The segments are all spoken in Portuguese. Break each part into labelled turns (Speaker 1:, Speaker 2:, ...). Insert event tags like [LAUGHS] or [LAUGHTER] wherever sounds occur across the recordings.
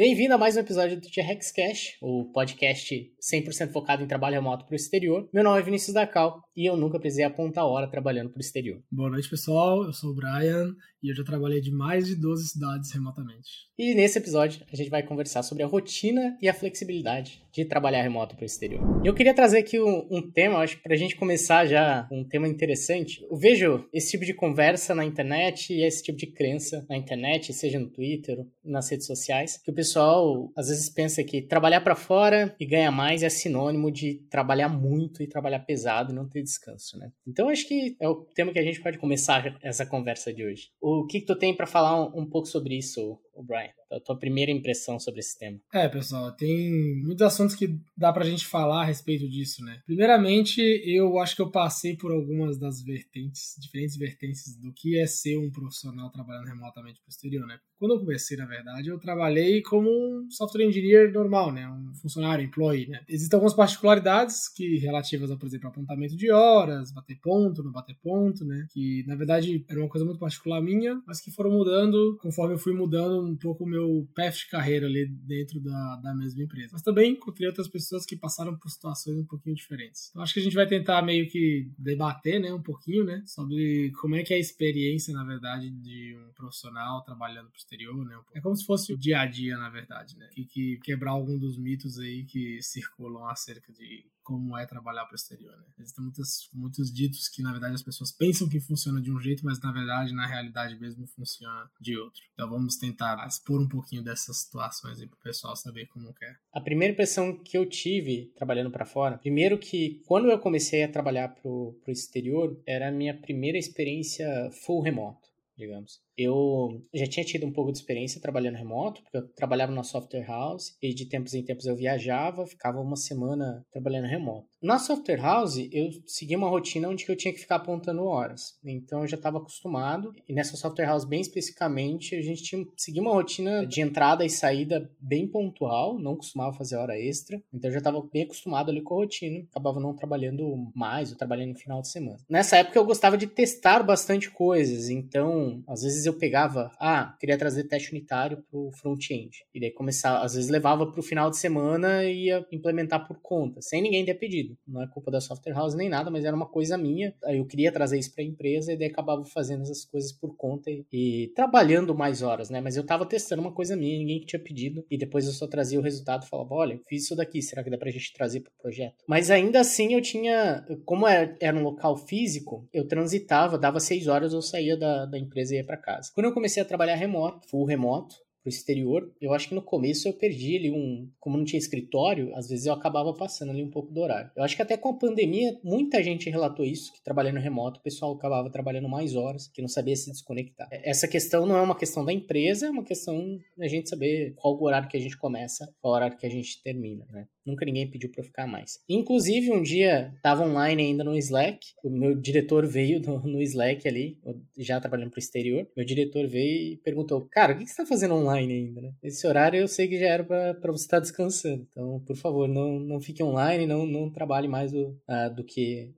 Speaker 1: Bem-vindo a mais um episódio do T-Rex Cash, o podcast 100% focado em trabalho remoto para o exterior. Meu nome é Vinícius Dacal e eu nunca precisei apontar hora trabalhando para o exterior.
Speaker 2: Boa noite, pessoal. Eu sou o Brian e eu já trabalhei de mais de 12 cidades remotamente.
Speaker 1: E nesse episódio a gente vai conversar sobre a rotina e a flexibilidade de trabalhar remoto para o exterior. Eu queria trazer aqui um, um tema, acho que para a gente começar já um tema interessante. Eu vejo esse tipo de conversa na internet e esse tipo de crença na internet, seja no Twitter, nas redes sociais, que o pessoal às vezes pensa que trabalhar para fora e ganhar mais é sinônimo de trabalhar muito e trabalhar pesado e não ter descanso, né? Então acho que é o tema que a gente pode começar essa conversa de hoje. O que, que tu tem para falar um, um pouco sobre isso, o Brian? A tua primeira impressão sobre esse tema.
Speaker 2: É, pessoal, tem muitos assuntos que dá pra gente falar a respeito disso, né? Primeiramente, eu acho que eu passei por algumas das vertentes, diferentes vertentes do que é ser um profissional trabalhando remotamente pro exterior, né? Quando eu comecei, na verdade, eu trabalhei como um software engineer normal, né? Um funcionário, employee, né? Existem algumas particularidades que relativas por exemplo, apontamento de horas, bater ponto, não bater ponto, né? Que, na verdade, era uma coisa muito particular minha, mas que foram mudando conforme eu fui mudando um pouco o meu path de carreira ali dentro da, da mesma empresa. Mas também encontrei outras pessoas que passaram por situações um pouquinho diferentes. Então acho que a gente vai tentar meio que debater, né, um pouquinho, né, sobre como é que é a experiência, na verdade, de um profissional trabalhando pro exterior, né. É como se fosse o dia a dia, na verdade, né. Que, que quebrar algum dos mitos aí que circulam acerca de como é trabalhar para o exterior. Né? Existem muitos, muitos ditos que, na verdade, as pessoas pensam que funciona de um jeito, mas, na verdade, na realidade mesmo, funciona de outro. Então, vamos tentar expor um pouquinho dessas situações aí para o pessoal saber como é.
Speaker 1: A primeira impressão que eu tive trabalhando para fora, primeiro que quando eu comecei a trabalhar para o exterior, era a minha primeira experiência full remoto, digamos. Eu já tinha tido um pouco de experiência trabalhando remoto, porque eu trabalhava na software house e de tempos em tempos eu viajava, ficava uma semana trabalhando remoto. Na software house, eu seguia uma rotina onde eu tinha que ficar apontando horas. Então eu já estava acostumado. E nessa software house, bem especificamente, a gente tinha seguia uma rotina de entrada e saída bem pontual, não costumava fazer hora extra. Então eu já estava bem acostumado ali com a rotina, acabava não trabalhando mais ou trabalhando no final de semana. Nessa época eu gostava de testar bastante coisas, então às vezes eu eu pegava, ah, queria trazer teste unitário pro front-end. E daí começava, às vezes levava pro final de semana e ia implementar por conta, sem ninguém ter pedido. Não é culpa da software house nem nada, mas era uma coisa minha. Aí eu queria trazer isso pra empresa e daí acabava fazendo essas coisas por conta e, e trabalhando mais horas, né? Mas eu tava testando uma coisa minha, ninguém tinha pedido. E depois eu só trazia o resultado e falava, olha, fiz isso daqui, será que dá pra gente trazer pro projeto? Mas ainda assim eu tinha, como era, era um local físico, eu transitava, dava seis horas, eu saía da, da empresa e ia pra casa casa. Quando eu comecei a trabalhar remoto, full remoto, pro exterior, eu acho que no começo eu perdi ali um, como não tinha escritório, às vezes eu acabava passando ali um pouco do horário. Eu acho que até com a pandemia, muita gente relatou isso, que trabalhando remoto, o pessoal acabava trabalhando mais horas, que não sabia se desconectar. Essa questão não é uma questão da empresa, é uma questão da gente saber qual o horário que a gente começa, qual o horário que a gente termina, né? Nunca ninguém pediu para ficar mais. Inclusive, um dia, tava online ainda no Slack, o meu diretor veio no, no Slack ali, já trabalhando pro exterior, meu diretor veio e perguntou, cara, o que, que você tá fazendo online? ainda, né? Esse horário eu sei que já era para você estar tá descansando. Então, por favor, não, não fique online, não, não trabalhe mais do, uh, do que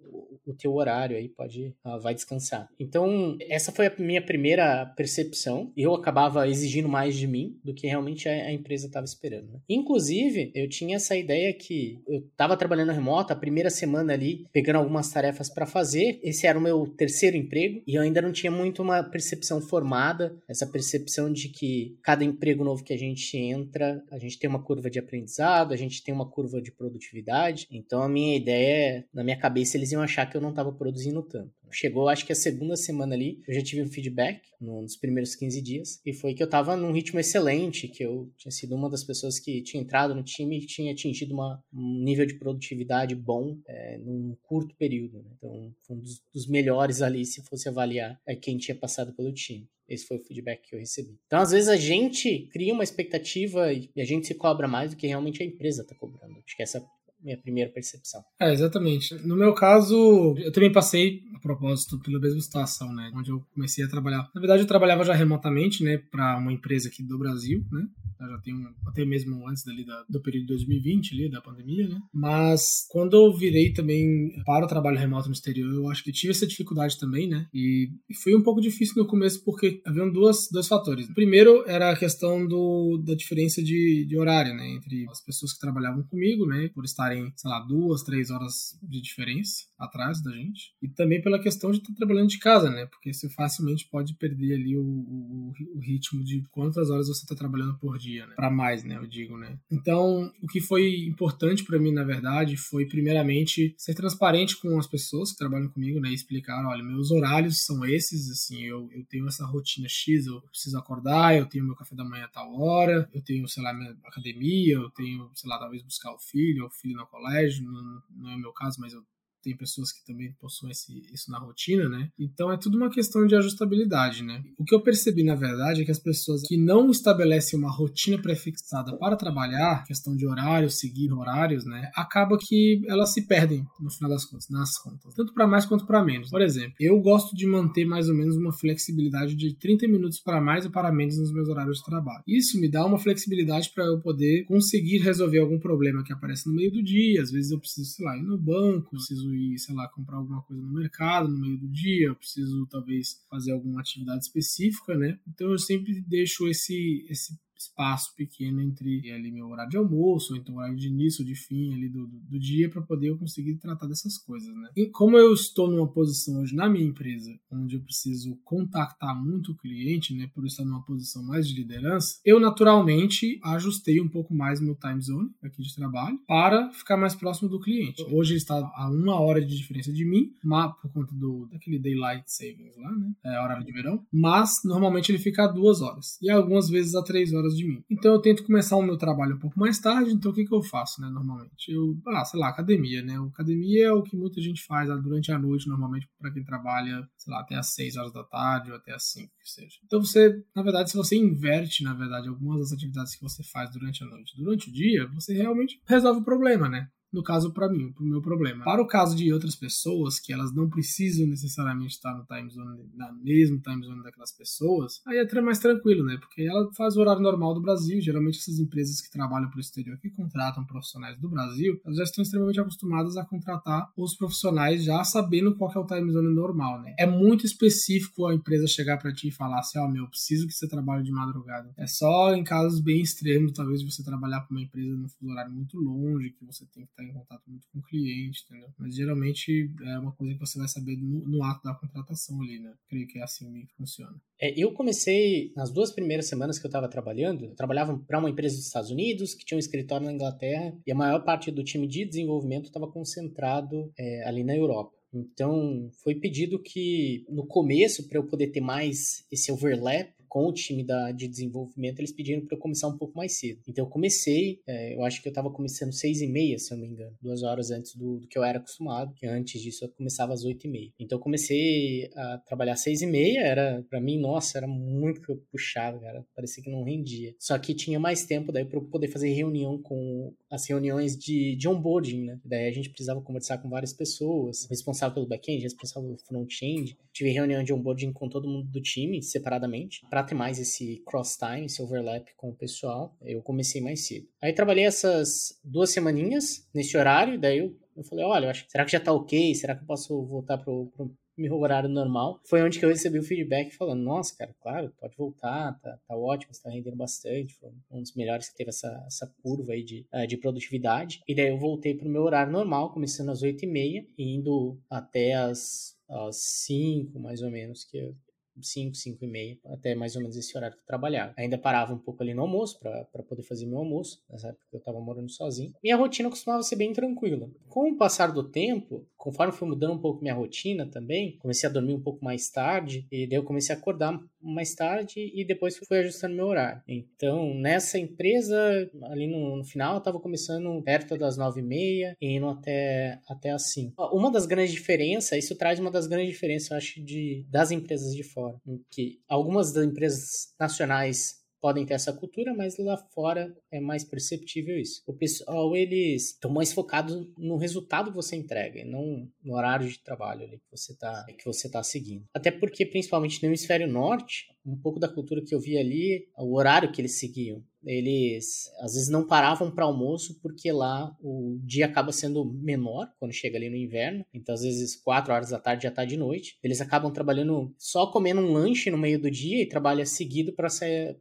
Speaker 1: o teu horário aí, pode, uh, vai descansar. Então, essa foi a minha primeira percepção. Eu acabava exigindo mais de mim do que realmente a, a empresa estava esperando. Né? Inclusive, eu tinha essa ideia que eu estava trabalhando remoto, a primeira semana ali, pegando algumas tarefas para fazer. Esse era o meu terceiro emprego e eu ainda não tinha muito uma percepção formada, essa percepção de que cada emprego novo que a gente entra, a gente tem uma curva de aprendizado, a gente tem uma curva de produtividade. Então a minha ideia, na minha cabeça, eles iam achar que eu não estava produzindo tanto. Chegou, acho que a segunda semana ali, eu já tive um feedback nos primeiros 15 dias, e foi que eu tava num ritmo excelente, que eu tinha sido uma das pessoas que tinha entrado no time e tinha atingido uma, um nível de produtividade bom é, num curto período. Né? Então, foi um dos, dos, melhores ali, se fosse avaliar é, quem tinha passado pelo time. Esse foi o feedback que eu recebi. Então, às vezes, a gente cria uma expectativa e a gente se cobra mais do que realmente a empresa está cobrando. Acho que essa minha primeira percepção.
Speaker 2: É, exatamente. No meu caso, eu também passei propósito pela mesma situação, né? Onde eu comecei a trabalhar. Na verdade, eu trabalhava já remotamente, né, para uma empresa aqui do Brasil, né? Eu já tenho até mesmo antes dali da, do período de 2020 ali, da pandemia, né? Mas quando eu virei também para o trabalho remoto no exterior, eu acho que tive essa dificuldade também, né? E foi um pouco difícil no começo porque haviam duas, dois fatores. O primeiro era a questão do, da diferença de, de horário, né? Entre as pessoas que trabalhavam comigo, né? Por estarem, sei lá, duas, três horas de diferença atrás da gente. E também pela questão de estar trabalhando de casa, né? Porque você facilmente pode perder ali o, o, o ritmo de quantas horas você está trabalhando por dia, né? Para mais, né? Eu digo, né? Então, o que foi importante para mim, na verdade, foi primeiramente ser transparente com as pessoas que trabalham comigo, né? E explicar, olha, meus horários são esses, assim, eu, eu tenho essa rotina X, eu preciso acordar, eu tenho meu café da manhã a tal hora, eu tenho, sei lá, minha academia, eu tenho, sei lá, talvez buscar o filho, o filho no colégio, não, não é o meu caso, mas eu tem pessoas que também possuem esse, isso na rotina, né? Então é tudo uma questão de ajustabilidade, né? O que eu percebi, na verdade, é que as pessoas que não estabelecem uma rotina prefixada para trabalhar, questão de horário, seguir horários, né? Acaba que elas se perdem no final das contas, nas contas, tanto para mais quanto para menos. Por exemplo, eu gosto de manter mais ou menos uma flexibilidade de 30 minutos para mais ou para menos nos meus horários de trabalho. Isso me dá uma flexibilidade para eu poder conseguir resolver algum problema que aparece no meio do dia. Às vezes eu preciso, sei lá, ir no banco, preciso ir, sei lá, comprar alguma coisa no mercado no meio do dia, eu preciso talvez fazer alguma atividade específica, né? Então eu sempre deixo esse esse espaço pequeno entre ali meu horário de almoço, ou então horário de início ou de fim ali do, do, do dia para poder eu conseguir tratar dessas coisas, né? E como eu estou numa posição hoje na minha empresa, onde eu preciso contactar muito o cliente, né, por estar numa posição mais de liderança, eu naturalmente ajustei um pouco mais meu time zone aqui de trabalho para ficar mais próximo do cliente. Hoje ele está a uma hora de diferença de mim, mas, por conta do daquele daylight savings lá, né, é horário de verão, mas normalmente ele fica a duas horas e algumas vezes a três horas de mim. Então eu tento começar o meu trabalho um pouco mais tarde, então o que, que eu faço, né, normalmente? Eu, ah, sei lá, academia, né? Academia é o que muita gente faz ah, durante a noite, normalmente para quem trabalha, sei lá, até às 6 horas da tarde ou até às 5, que seja. Então você, na verdade, se você inverte, na verdade, algumas das atividades que você faz durante a noite, durante o dia, você realmente resolve o problema, né? No caso para mim, para o meu problema. Para o caso de outras pessoas, que elas não precisam necessariamente estar no time zone, na mesma time zone daquelas pessoas, aí é mais tranquilo, né? Porque ela faz o horário normal do Brasil. Geralmente essas empresas que trabalham para o exterior, que contratam profissionais do Brasil, elas já estão extremamente acostumadas a contratar os profissionais já sabendo qual é o time zone normal, né? É muito específico a empresa chegar para ti e falar assim, ó, oh, meu, preciso que você trabalhe de madrugada. É só em casos bem extremos, talvez você trabalhar para uma empresa num horário muito longe, que você tem que estar em contato muito com o cliente, entendeu? Mas geralmente é uma coisa que você vai saber no, no ato da contratação ali, né? Creio que é assim que funciona.
Speaker 1: É, eu comecei, nas duas primeiras semanas que eu estava trabalhando, eu trabalhava para uma empresa dos Estados Unidos, que tinha um escritório na Inglaterra, e a maior parte do time de desenvolvimento estava concentrado é, ali na Europa. Então, foi pedido que, no começo, para eu poder ter mais esse overlap com o time da, de desenvolvimento, eles pediram para eu começar um pouco mais cedo. Então eu comecei, é, eu acho que eu estava começando seis e meia, se eu não me engano, duas horas antes do, do que eu era acostumado, que antes disso eu começava às oito e meia. Então eu comecei a trabalhar seis e meia, era para mim, nossa, era muito puxava, cara, parecia que não rendia. Só que tinha mais tempo daí para eu poder fazer reunião com as reuniões de, de onboarding, né? Daí a gente precisava conversar com várias pessoas, responsável pelo back-end, responsável pelo front-end. Tive reunião de onboarding com todo mundo do time, separadamente, para ter mais esse cross-time, esse overlap com o pessoal, eu comecei mais cedo. Aí trabalhei essas duas semaninhas nesse horário, daí eu, eu falei, olha, acho, será que já tá ok? Será que eu posso voltar pro, pro meu horário normal? Foi onde que eu recebi o feedback falando, nossa, cara, claro, pode voltar, tá, tá ótimo, você tá rendendo bastante, foi um dos melhores que teve essa, essa curva aí de, uh, de produtividade. E daí eu voltei pro meu horário normal, começando às 8h30 e indo até as, as 5, mais ou menos, que 5, 5 e meia, até mais ou menos esse horário que eu trabalhava. Ainda parava um pouco ali no almoço para poder fazer meu almoço, nessa época eu estava morando sozinho. Minha rotina costumava ser bem tranquila. Com o passar do tempo, conforme foi mudando um pouco minha rotina também, comecei a dormir um pouco mais tarde, e daí eu comecei a acordar mais tarde e depois fui ajustando meu horário. Então, nessa empresa, ali no, no final, eu estava começando perto das nove e meia e indo até, até as cinco. Uma das grandes diferenças, isso traz uma das grandes diferenças, eu acho, de, das empresas de fora, que algumas das empresas nacionais podem ter essa cultura, mas lá fora é mais perceptível isso. O pessoal, eles estão mais focados no resultado que você entrega, e não no horário de trabalho ali que você está que você tá seguindo. Até porque, principalmente no hemisfério norte, um pouco da cultura que eu vi ali, o horário que eles seguiam eles às vezes não paravam para almoço porque lá o dia acaba sendo menor quando chega ali no inverno. Então, às vezes, 4 horas da tarde já tá de noite. Eles acabam trabalhando só comendo um lanche no meio do dia e trabalha seguido para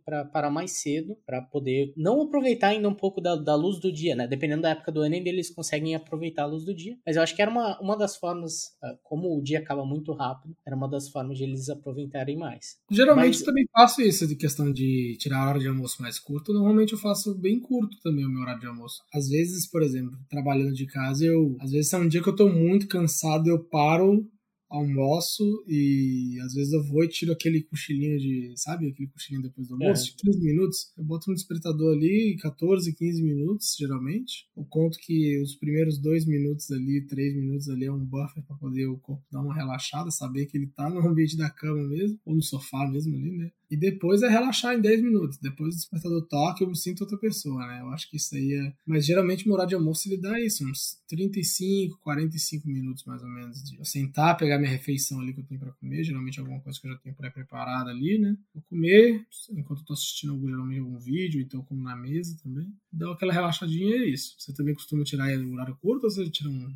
Speaker 1: para parar mais cedo para poder não aproveitar ainda um pouco da, da luz do dia, né? Dependendo da época do ano, ainda eles conseguem aproveitar a luz do dia. Mas eu acho que era uma, uma das formas, ah, como o dia acaba muito rápido, era uma das formas de eles aproveitarem mais.
Speaker 2: Geralmente Mas... também faço isso de questão de tirar a hora de almoço mais curta normalmente eu faço bem curto também o meu horário de almoço. Às vezes, por exemplo, trabalhando de casa, eu. Às vezes é um dia que eu tô muito cansado, eu paro almoço e às vezes eu vou e tiro aquele cochilinho de, sabe, aquele cochilinho depois do almoço, é. de 15 minutos. Eu boto um despertador ali, 14, 15 minutos, geralmente. Eu conto que os primeiros dois minutos ali, três minutos ali é um buffer para poder o corpo dar uma relaxada, saber que ele tá no ambiente da cama mesmo, ou no sofá mesmo ali, né? E depois é relaxar em 10 minutos. Depois do despertador toque, eu me sinto outra pessoa, né? Eu acho que isso aí é. Mas geralmente o horário de almoço ele dá isso, uns 35, 45 minutos mais ou menos. De eu sentar, pegar minha refeição ali que eu tenho para comer. Geralmente alguma coisa que eu já tenho pré-preparada ali, né? Vou comer, enquanto eu tô assistindo algum, geralmente algum vídeo, então como na mesa também. Dá aquela relaxadinha e é isso. Você também costuma tirar o horário curto ou você tira um.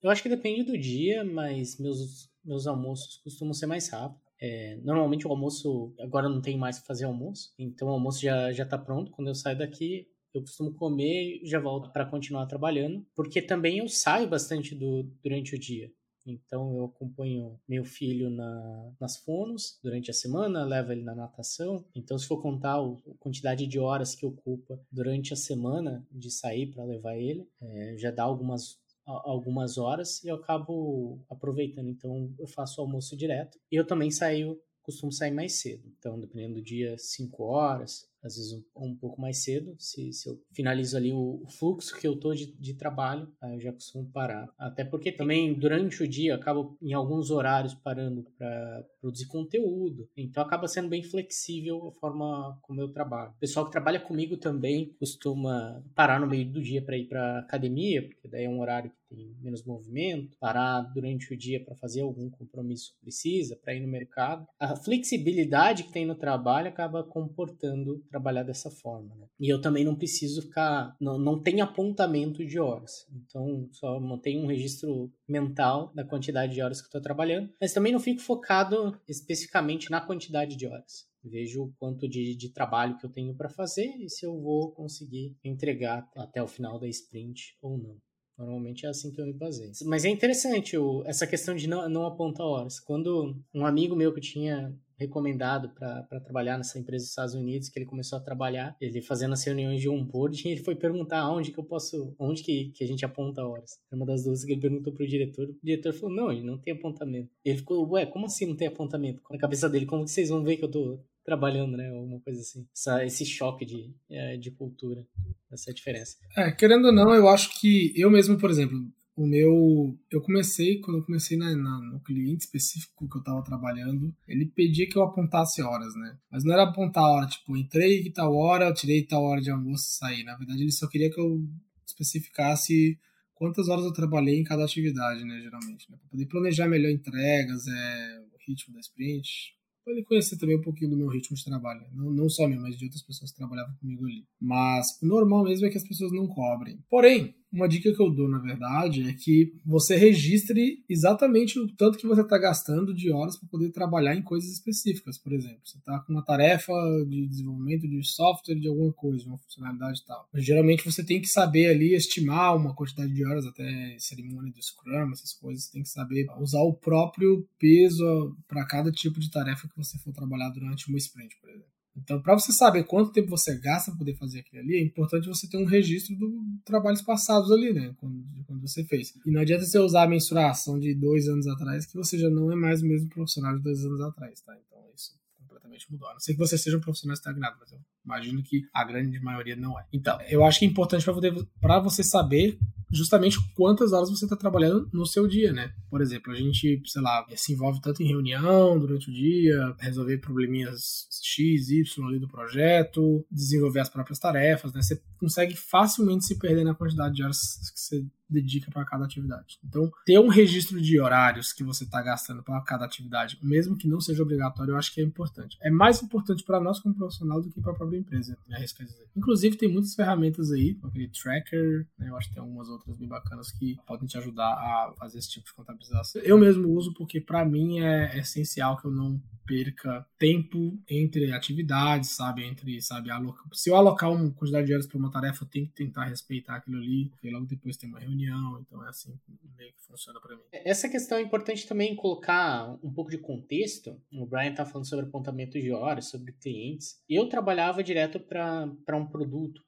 Speaker 1: Eu acho que depende do dia, mas meus, meus almoços costumam ser mais rápidos. É, normalmente o almoço, agora não tem mais que fazer almoço, então o almoço já, já tá pronto. Quando eu saio daqui, eu costumo comer e já volto para continuar trabalhando, porque também eu saio bastante do, durante o dia. Então eu acompanho meu filho na, nas fonos durante a semana, levo ele na natação. Então, se for contar a quantidade de horas que ocupa durante a semana de sair para levar ele, é, já dá algumas algumas horas e eu acabo aproveitando. Então eu faço o almoço direto. E eu também saio, costumo sair mais cedo. Então, dependendo do dia, 5 horas, às vezes um, um pouco mais cedo. Se, se eu finalizo ali o, o fluxo que eu tô de, de, trabalho, aí eu já costumo parar. Até porque também durante o dia eu acabo em alguns horários parando para produzir conteúdo. Então acaba sendo bem flexível a forma como eu trabalho. O pessoal que trabalha comigo também costuma parar no meio do dia para ir para academia, porque daí é um horário tem menos movimento, parar durante o dia para fazer algum compromisso que precisa, para ir no mercado. A flexibilidade que tem no trabalho acaba comportando trabalhar dessa forma. Né? E eu também não preciso ficar, não, não tem apontamento de horas. Então, só mantenho um registro mental da quantidade de horas que estou trabalhando, mas também não fico focado especificamente na quantidade de horas. Vejo o quanto de, de trabalho que eu tenho para fazer e se eu vou conseguir entregar até o final da sprint ou não. Normalmente é assim que eu me baseio. Mas é interessante o, essa questão de não, não apontar horas. Quando um amigo meu que tinha recomendado para trabalhar nessa empresa dos Estados Unidos, que ele começou a trabalhar, ele fazendo as reuniões de onboarding, ele foi perguntar onde que eu posso, onde que, que a gente aponta horas. Uma das duas que ele perguntou pro diretor, o diretor falou, não, ele não tem apontamento. Ele ficou, ué, como assim não tem apontamento? Na cabeça dele, como que vocês vão ver que eu tô trabalhando, né? Alguma coisa assim. Essa, esse choque de, é, de cultura, essa diferença.
Speaker 2: É, querendo ou não, eu acho que eu mesmo, por exemplo, o meu. Eu comecei, quando eu comecei na, na, no cliente específico que eu tava trabalhando, ele pedia que eu apontasse horas, né? Mas não era apontar a hora, tipo, entrei que tal hora, tirei tal hora de almoço e saí. Na verdade, ele só queria que eu especificasse quantas horas eu trabalhei em cada atividade, né? Geralmente, né? Pra poder planejar melhor entregas, é, o ritmo da sprint, para ele conhecer também um pouquinho do meu ritmo de trabalho. Não, não só meu, mas de outras pessoas que trabalhavam comigo ali. Mas o normal mesmo é que as pessoas não cobrem. Porém, uma dica que eu dou, na verdade, é que você registre exatamente o tanto que você está gastando de horas para poder trabalhar em coisas específicas. Por exemplo, você está com uma tarefa de desenvolvimento de software de alguma coisa, uma funcionalidade e tal. Mas, geralmente você tem que saber ali estimar uma quantidade de horas, até cerimônia do Scrum, essas coisas. Você tem que saber usar o próprio peso para cada tipo de tarefa que você for trabalhar durante uma sprint, por exemplo. Então, para você saber quanto tempo você gasta para poder fazer aquilo ali, é importante você ter um registro dos trabalhos passados ali, né? Quando, quando você fez. E não adianta você usar a mensuração de dois anos atrás, que você já não é mais o mesmo profissional de dois anos atrás, tá? Então, isso completamente mudou. A não sei que você seja um profissional estagnado, mas eu Imagino que a grande maioria não é. Então, eu acho que é importante para você saber justamente quantas horas você está trabalhando no seu dia, né? Por exemplo, a gente, sei lá, se envolve tanto em reunião durante o dia, resolver probleminhas X, Y ali do projeto, desenvolver as próprias tarefas, né? Você consegue facilmente se perder na quantidade de horas que você dedica para cada atividade. Então, ter um registro de horários que você está gastando para cada atividade, mesmo que não seja obrigatório, eu acho que é importante. É mais importante para nós como profissional do que para a empresa, me arrisco dizer. Inclusive, tem muitas ferramentas aí, como aquele tracker, né? eu acho que tem algumas outras bem bacanas que podem te ajudar a fazer esse tipo de contabilização. Eu mesmo uso porque, para mim, é essencial que eu não perca tempo entre atividades, sabe? Entre, sabe, se eu alocar uma quantidade de horas para uma tarefa, eu tenho que tentar respeitar aquilo ali, porque logo depois tem uma reunião, então é assim meio que funciona para mim.
Speaker 1: Essa questão é importante também colocar um pouco de contexto. O Brian tá falando sobre apontamento de horas, sobre clientes. Eu trabalhava direto para um produto,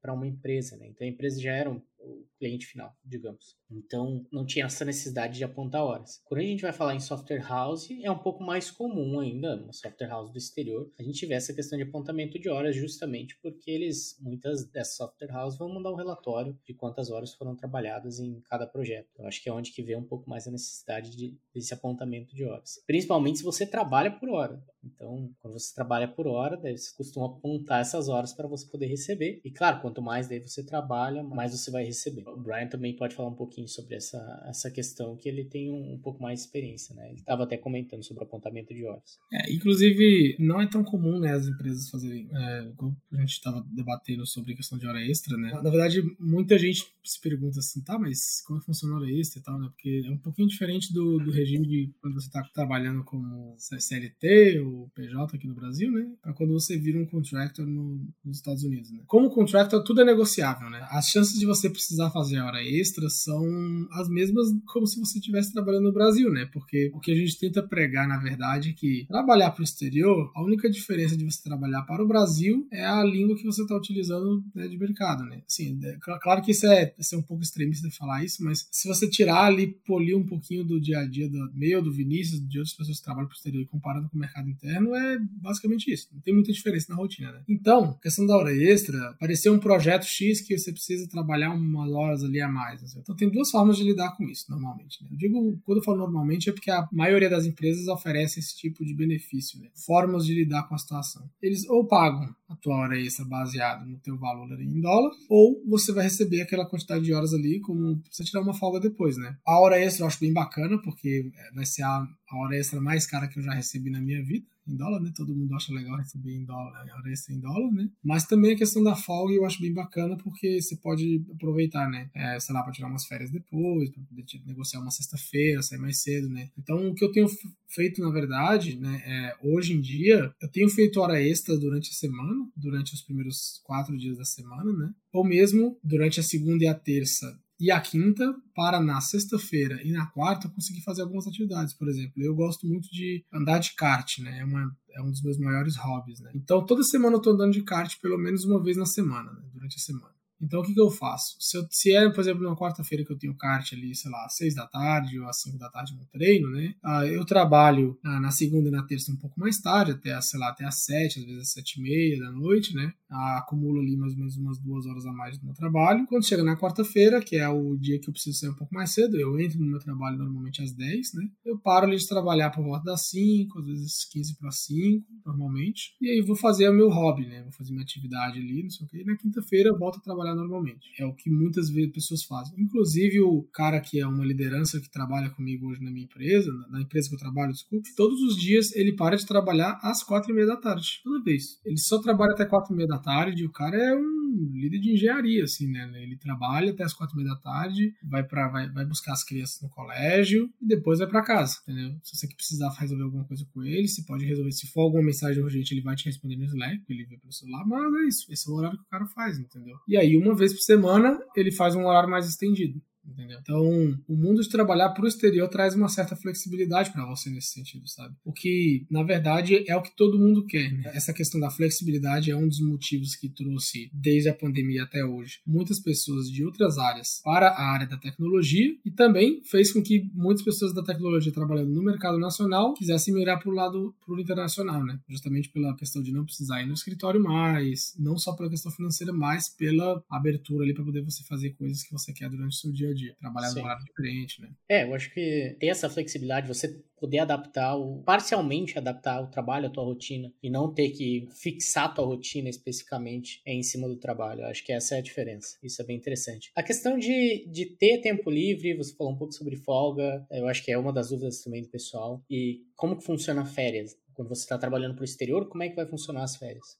Speaker 1: para uma empresa, né? Então a empresa já era um o cliente final, digamos. Então, não tinha essa necessidade de apontar horas. Quando a gente vai falar em software house, é um pouco mais comum ainda, no software house do exterior, a gente vê essa questão de apontamento de horas justamente porque eles, muitas dessas software houses vão mandar um relatório de quantas horas foram trabalhadas em cada projeto. Eu acho que é onde que vê um pouco mais a necessidade de, desse apontamento de horas. Principalmente se você trabalha por hora. Então, quando você trabalha por hora, daí você costuma apontar essas horas para você poder receber. E claro, quanto mais daí você trabalha, mais você vai receber. O Brian também pode falar um pouquinho sobre essa, essa questão, que ele tem um, um pouco mais de experiência, né? Ele estava até comentando sobre o apontamento de horas.
Speaker 2: É, inclusive, não é tão comum, né, as empresas fazerem, é, a gente estava debatendo sobre a questão de hora extra, né? Na verdade, muita gente se pergunta assim, tá, mas como funciona a hora extra e tal, né? Porque é um pouquinho diferente do, do regime de quando você está trabalhando como CLT ou PJ aqui no Brasil, né? Para quando você vira um contractor no, nos Estados Unidos, né? Como contractor, tudo é negociável, né? As chances de você precisar fazer hora extra são as mesmas como se você estivesse trabalhando no Brasil, né? Porque o que a gente tenta pregar, na verdade, é que trabalhar para o exterior, a única diferença de você trabalhar para o Brasil é a língua que você está utilizando né, de mercado, né? Assim, é, claro que isso é, isso é um pouco extremista de falar isso, mas se você tirar ali, polir um pouquinho do dia a dia do meu, do Vinícius, de outras pessoas que trabalham para o exterior comparando com o mercado interno, é basicamente isso. Não tem muita diferença na rotina, né? Então, questão da hora extra, apareceu um projeto X que você precisa trabalhar umas horas ali a mais. Assim. Então, tem duas formas de lidar com isso, normalmente. Né? Eu digo, quando eu falo normalmente, é porque a maioria das empresas oferece esse tipo de benefício, né? Formas de lidar com a situação. Eles ou pagam a tua hora extra baseado no teu valor ali em dólar, ou você vai receber aquela quantidade de horas ali como você tirar uma folga depois, né? A hora extra eu acho bem bacana, porque vai ser a, a hora extra mais cara que eu já recebi na minha vida em dólar, né? Todo mundo acha legal receber em dólar, extra em dólar, né? Mas também a questão da folga eu acho bem bacana porque você pode aproveitar, né? É, sei lá, para tirar umas férias depois, para poder negociar uma sexta-feira, sair mais cedo, né? Então o que eu tenho feito, na verdade, né? É, hoje em dia, eu tenho feito hora extra durante a semana, durante os primeiros quatro dias da semana, né? Ou mesmo durante a segunda e a terça e a quinta para na sexta-feira e na quarta conseguir fazer algumas atividades. Por exemplo, eu gosto muito de andar de kart, né? É, uma, é um dos meus maiores hobbies, né? Então toda semana eu tô andando de kart pelo menos uma vez na semana, né? durante a semana. Então, o que, que eu faço? Se, eu, se é, por exemplo, numa quarta-feira que eu tenho kart ali, sei lá, às seis da tarde ou às cinco da tarde no treino, né? Uh, eu trabalho na, na, segunda e na terça um pouco mais tarde, até, sei lá, até às sete, às vezes às sete e meia da noite, né? Uh, acumulo ali mais ou menos umas duas horas a mais no meu trabalho. Quando chega na quarta-feira, que é o dia que eu preciso sair um pouco mais cedo, eu entro no meu trabalho normalmente às dez, né? Eu paro ali de trabalhar por volta das cinco, às vezes quinze para cinco, normalmente. E aí vou fazer o meu hobby, né? Vou fazer minha atividade ali, não sei o quê. E na quinta-feira eu volto a trabalhar normalmente. É o que muitas vezes pessoas fazem. Inclusive o cara que é uma liderança que trabalha comigo hoje na minha empresa, na empresa que eu trabalho, desculpe, todos os dias ele para de trabalhar às quatro e meia da tarde. Toda vez. Ele só trabalha até quatro e meia da tarde e o cara é um líder de engenharia, assim, né? Ele trabalha até as quatro e meia da tarde, vai para vai, vai buscar as crianças no colégio e depois vai para casa, entendeu? Se você precisar resolver alguma coisa com ele, você pode resolver. Se for alguma mensagem urgente, ele vai te responder no Slack, ele vê pelo celular, mas é isso. Esse é o horário que o cara faz, entendeu? E aí, uma vez por semana, ele faz um horário mais estendido. Entendeu? Então, o mundo de trabalhar para o exterior traz uma certa flexibilidade para você nesse sentido, sabe? O que, na verdade, é o que todo mundo quer, né? Essa questão da flexibilidade é um dos motivos que trouxe, desde a pandemia até hoje, muitas pessoas de outras áreas para a área da tecnologia e também fez com que muitas pessoas da tecnologia trabalhando no mercado nacional quisessem migrar para o lado pro internacional, né? Justamente pela questão de não precisar ir no escritório mais, não só pela questão financeira, mas pela abertura ali para poder você fazer coisas que você quer durante o seu dia a dia, trabalhar Sim. num horário diferente, né?
Speaker 1: É, eu acho que ter essa flexibilidade, você poder adaptar, o, parcialmente adaptar o trabalho à tua rotina e não ter que fixar a tua rotina especificamente em cima do trabalho. Eu acho que essa é a diferença. Isso é bem interessante. A questão de, de ter tempo livre, você falou um pouco sobre folga, eu acho que é uma das dúvidas também do pessoal. E como que funciona férias? Quando você está trabalhando para o exterior, como é que vai funcionar as férias?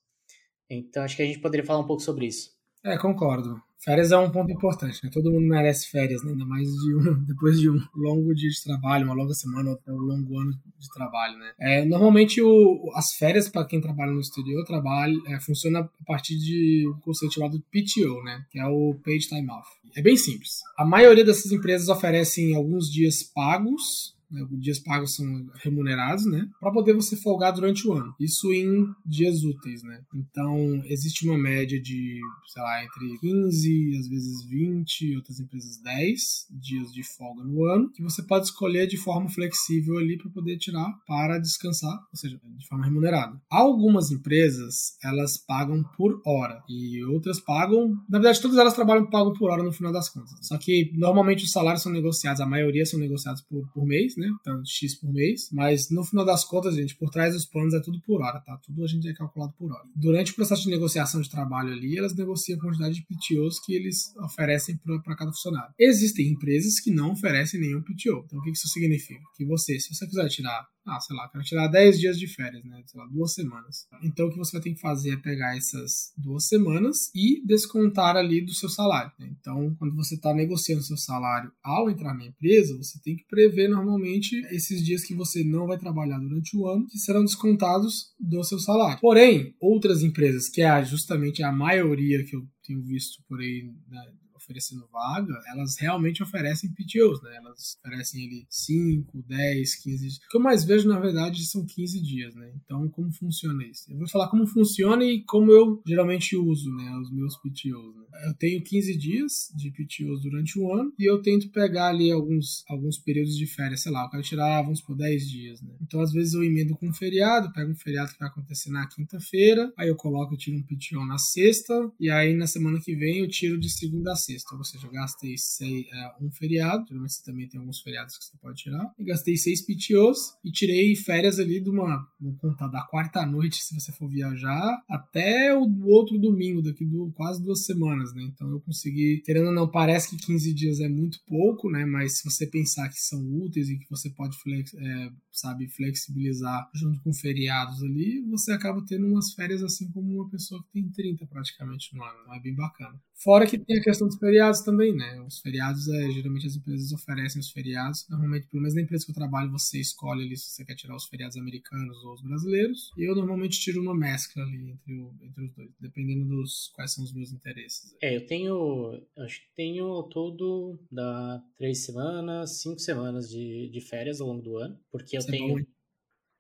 Speaker 1: Então, acho que a gente poderia falar um pouco sobre isso.
Speaker 2: É, concordo. Férias é um ponto importante, né? Todo mundo merece férias, né? ainda mais de um, [LAUGHS] depois de um longo dia de trabalho, uma longa semana ou um longo ano de trabalho, né? É, normalmente o, as férias para quem trabalha no exterior trabalha, é, funciona a partir de um conceito chamado PTO, né? Que é o Paid Time Off. É bem simples. A maioria dessas empresas oferecem alguns dias pagos né, dias pagos são remunerados, né, para poder você folgar durante o ano. Isso em dias úteis, né. Então, existe uma média de, sei lá, entre 15, às vezes 20, outras empresas 10 dias de folga no ano, que você pode escolher de forma flexível ali para poder tirar para descansar, ou seja, de forma remunerada. Algumas empresas, elas pagam por hora e outras pagam, na verdade, todas elas trabalham pagam por hora no final das contas. Só que normalmente os salários são negociados, a maioria são negociados por, por mês, né? Tanto X por mês. Mas no final das contas, gente, por trás dos planos é tudo por hora, tá? Tudo a gente é calculado por hora. Durante o processo de negociação de trabalho ali, elas negociam a quantidade de PTOs que eles oferecem para cada funcionário. Existem empresas que não oferecem nenhum PTO. Então o que isso significa? Que você, se você quiser tirar ah, sei lá, quero tirar 10 dias de férias, né? Sei lá, duas semanas. Então, o que você vai ter que fazer é pegar essas duas semanas e descontar ali do seu salário. Né? Então, quando você está negociando seu salário ao entrar na empresa, você tem que prever normalmente esses dias que você não vai trabalhar durante o ano, que serão descontados do seu salário. Porém, outras empresas, que é justamente a maioria que eu tenho visto por aí né, oferecendo vaga, elas realmente oferecem PTOs, né? Elas oferecem ali 5, 10, 15 dias. O que eu mais vejo, na verdade, são 15 dias, né? Então, como funciona isso? Eu vou falar como funciona e como eu geralmente uso, né? Os meus PTOs, né? Eu tenho 15 dias de PTOs durante o ano e eu tento pegar ali alguns, alguns períodos de férias, sei lá, eu quero tirar, vamos por 10 dias, né? Então, às vezes eu emendo com um feriado, pego um feriado que vai acontecer na quinta-feira, aí eu coloco, eu tiro um PTO na sexta, e aí na semana que vem eu tiro de segunda a sexta, ou seja, eu gastei seis, é, um feriado, geralmente você também tem alguns feriados que você pode tirar, e gastei seis PTOs e tirei férias ali de uma, vou contar, da quarta noite, se você for viajar, até o outro domingo, daqui do quase duas semanas, né? Então eu consegui, querendo ou não, parece que 15 dias é muito pouco, né? Mas se você pensar que são úteis e que você pode, flex, é, sabe, flexibilizar junto com feriados ali, você acaba tendo umas férias assim como uma pessoa que tem 30 praticamente no ano. Então é bem bacana. Fora que tem a questão dos feriados também, né? Os feriados, é, geralmente as empresas oferecem os feriados. Normalmente, pelo menos na empresa que eu trabalho, você escolhe ali se você quer tirar os feriados americanos ou os brasileiros. E eu normalmente tiro uma mescla ali entre, o, entre os dois, dependendo dos quais são os meus interesses.
Speaker 1: É, eu tenho, acho que tenho todo da três semanas, cinco semanas de, de férias ao longo do ano, porque eu Isso tenho. É bom,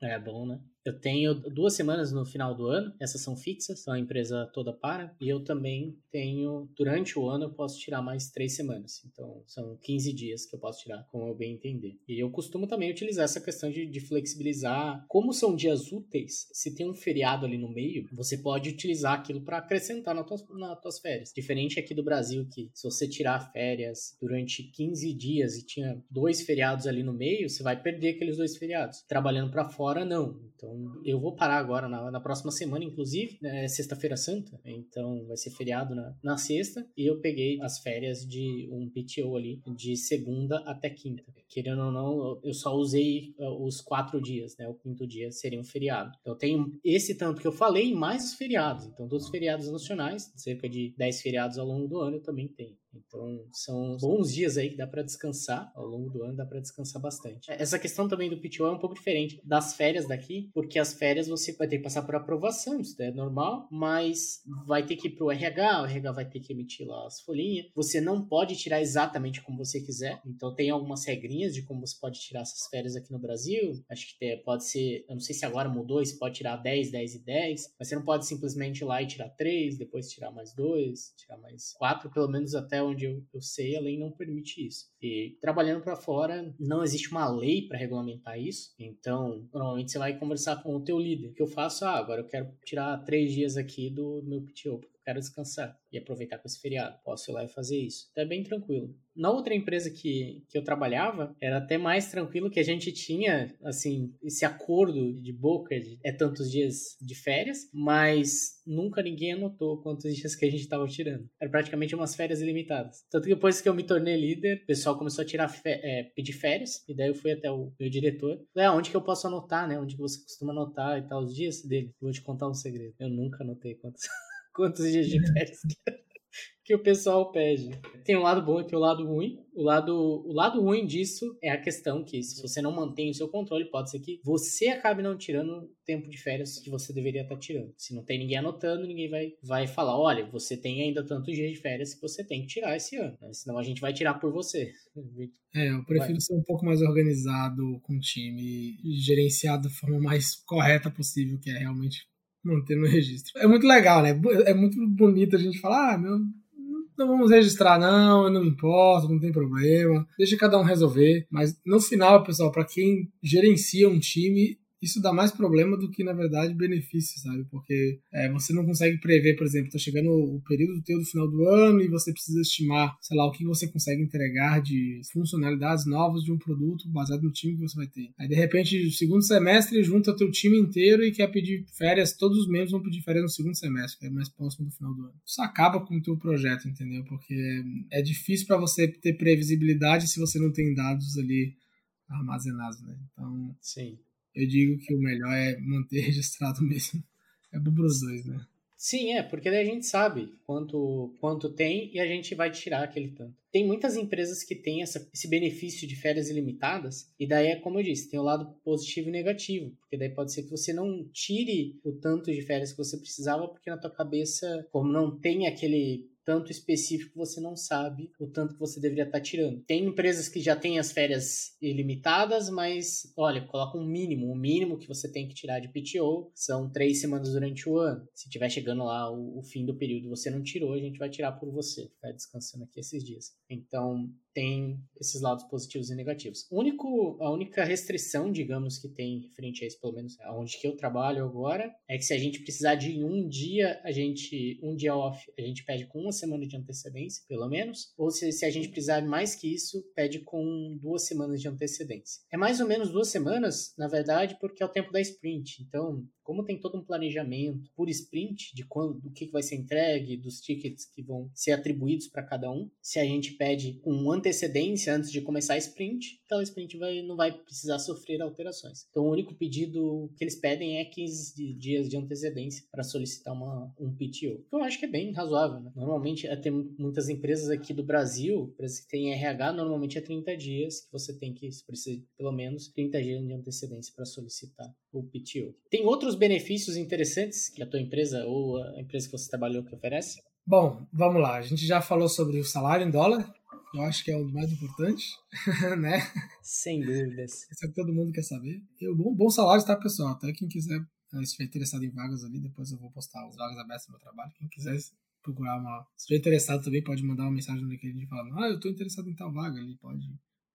Speaker 1: é bom, né? Eu tenho duas semanas no final do ano, essas são fixas, então a empresa toda para. E eu também tenho, durante o ano, eu posso tirar mais três semanas. Então são 15 dias que eu posso tirar, como eu bem entender. E eu costumo também utilizar essa questão de, de flexibilizar. Como são dias úteis, se tem um feriado ali no meio, você pode utilizar aquilo para acrescentar nas tuas, nas tuas férias. Diferente aqui do Brasil, que se você tirar férias durante 15 dias e tinha dois feriados ali no meio, você vai perder aqueles dois feriados. Trabalhando para fora, não. Então eu vou parar agora na, na próxima semana, inclusive, é Sexta-feira Santa, então vai ser feriado na, na sexta, e eu peguei as férias de um PTO ali, de segunda até quinta, querendo ou não, eu só usei uh, os quatro dias, né? O quinto dia seria um feriado. Então eu tenho esse tanto que eu falei, mais os feriados. Então, todos os feriados nacionais, cerca de 10 feriados ao longo do ano, eu também tenho. Então, são bons dias aí que dá para descansar. Ao longo do ano dá para descansar bastante. Essa questão também do PTO é um pouco diferente das férias daqui, porque as férias você vai ter que passar por aprovação, isso é normal, mas vai ter que ir pro RH, o RH vai ter que emitir lá as folhinhas. Você não pode tirar exatamente como você quiser. Então, tem algumas regrinhas de como você pode tirar essas férias aqui no Brasil. Acho que pode ser, eu não sei se agora mudou, você pode tirar 10, 10 e 10, mas você não pode simplesmente ir lá e tirar 3, depois tirar mais 2, tirar mais 4, pelo menos até onde eu, eu sei, a lei não permite isso. E trabalhando para fora, não existe uma lei para regulamentar isso. Então, normalmente você vai conversar com o teu líder. O que eu faço? Ah, agora eu quero tirar três dias aqui do, do meu PTO, quero descansar e aproveitar com esse feriado. Posso ir lá e fazer isso. Então é bem tranquilo. Na outra empresa que, que eu trabalhava, era até mais tranquilo que a gente tinha, assim, esse acordo de boca de é tantos dias de férias, mas nunca ninguém anotou quantos dias que a gente estava tirando. Era praticamente umas férias ilimitadas. Tanto que depois que eu me tornei líder, o pessoal começou a tirar é, pedir férias, e daí eu fui até o meu diretor. Falei, ah, onde que eu posso anotar, né? Onde que você costuma anotar e tal, os dias dele? Vou te contar um segredo. Eu nunca anotei quantos. Quantos dias de [LAUGHS] férias que, o pessoal pede. Tem um lado bom e tem um lado ruim. O lado, o lado ruim disso é a questão que se você não mantém o seu controle, pode ser que você acabe não tirando tempo de férias que você deveria estar tirando. Se não tem ninguém anotando, ninguém vai, vai falar, olha, você tem ainda tantos dias de férias que você tem que tirar esse ano. Né? Senão a gente vai tirar por você.
Speaker 2: É, eu prefiro vai. ser um pouco mais organizado com o time, gerenciado da forma mais correta possível, que é realmente manter no registro. É muito legal, né? É muito bonito a gente falar, ah, meu, não vamos registrar, não, eu não me importo, não tem problema, deixa cada um resolver. Mas no final, pessoal, para quem gerencia um time, isso dá mais problema do que, na verdade, benefício, sabe? Porque é, você não consegue prever, por exemplo, tá chegando o período teu do final do ano e você precisa estimar, sei lá, o que você consegue entregar de funcionalidades novas de um produto baseado no time que você vai ter. Aí, de repente, no segundo semestre, junta teu time inteiro e quer pedir férias, todos os membros vão pedir férias no segundo semestre, que é mais próximo do final do ano. Isso acaba com o teu projeto, entendeu? Porque é difícil para você ter previsibilidade se você não tem dados ali armazenados, né? Então,
Speaker 1: Sim
Speaker 2: eu digo que o melhor é manter [LAUGHS] registrado mesmo. É para os dois, né?
Speaker 1: Sim, é, porque daí a gente sabe quanto, quanto tem e a gente vai tirar aquele tanto. Tem muitas empresas que têm essa, esse benefício de férias ilimitadas, e daí é como eu disse, tem o lado positivo e negativo, porque daí pode ser que você não tire o tanto de férias que você precisava, porque na tua cabeça, como não tem aquele tanto específico você não sabe o tanto que você deveria estar tá tirando. Tem empresas que já têm as férias ilimitadas, mas olha, coloca um mínimo. O mínimo que você tem que tirar de PTO são três semanas durante o ano. Se tiver chegando lá o, o fim do período você não tirou, a gente vai tirar por você. Ficar descansando aqui esses dias. Então, tem esses lados positivos e negativos. Único, a única restrição, digamos, que tem frente a isso, pelo menos onde que eu trabalho agora, é que se a gente precisar de um dia, a gente, um dia off, a gente pede com uma semana de antecedência, pelo menos, ou se, se a gente precisar mais que isso, pede com duas semanas de antecedência. É mais ou menos duas semanas, na verdade, porque é o tempo da sprint. Então, como tem todo um planejamento por sprint de quando, do que vai ser entregue, dos tickets que vão ser atribuídos para cada um, se a gente pede com antecedência antes de começar a sprint, aquela sprint vai, não vai precisar sofrer alterações. Então, o único pedido que eles pedem é 15 dias de antecedência para solicitar uma, um PTO. Eu acho que é bem razoável. Né? Normalmente, tem muitas empresas aqui do Brasil, empresas que têm RH, normalmente é 30 dias que você tem que, precisa pelo menos 30 dias de antecedência para solicitar o PTO. Tem outros benefícios interessantes que a tua empresa ou a empresa que você trabalhou que oferece?
Speaker 2: Bom, vamos lá. A gente já falou sobre o salário em dólar. Eu acho que é o mais importante, [LAUGHS] né?
Speaker 1: Sem dúvidas.
Speaker 2: Isso é que todo mundo quer saber. E o bom, bom salário, tá, pessoal? Até quem quiser, eh, se estiver interessado em vagas ali, depois eu vou postar as vagas abertas no meu trabalho. Quem quiser procurar uma. Se estiver interessado também, pode mandar uma mensagem no LinkedIn falando: Ah, eu estou interessado em tal vaga ali, pode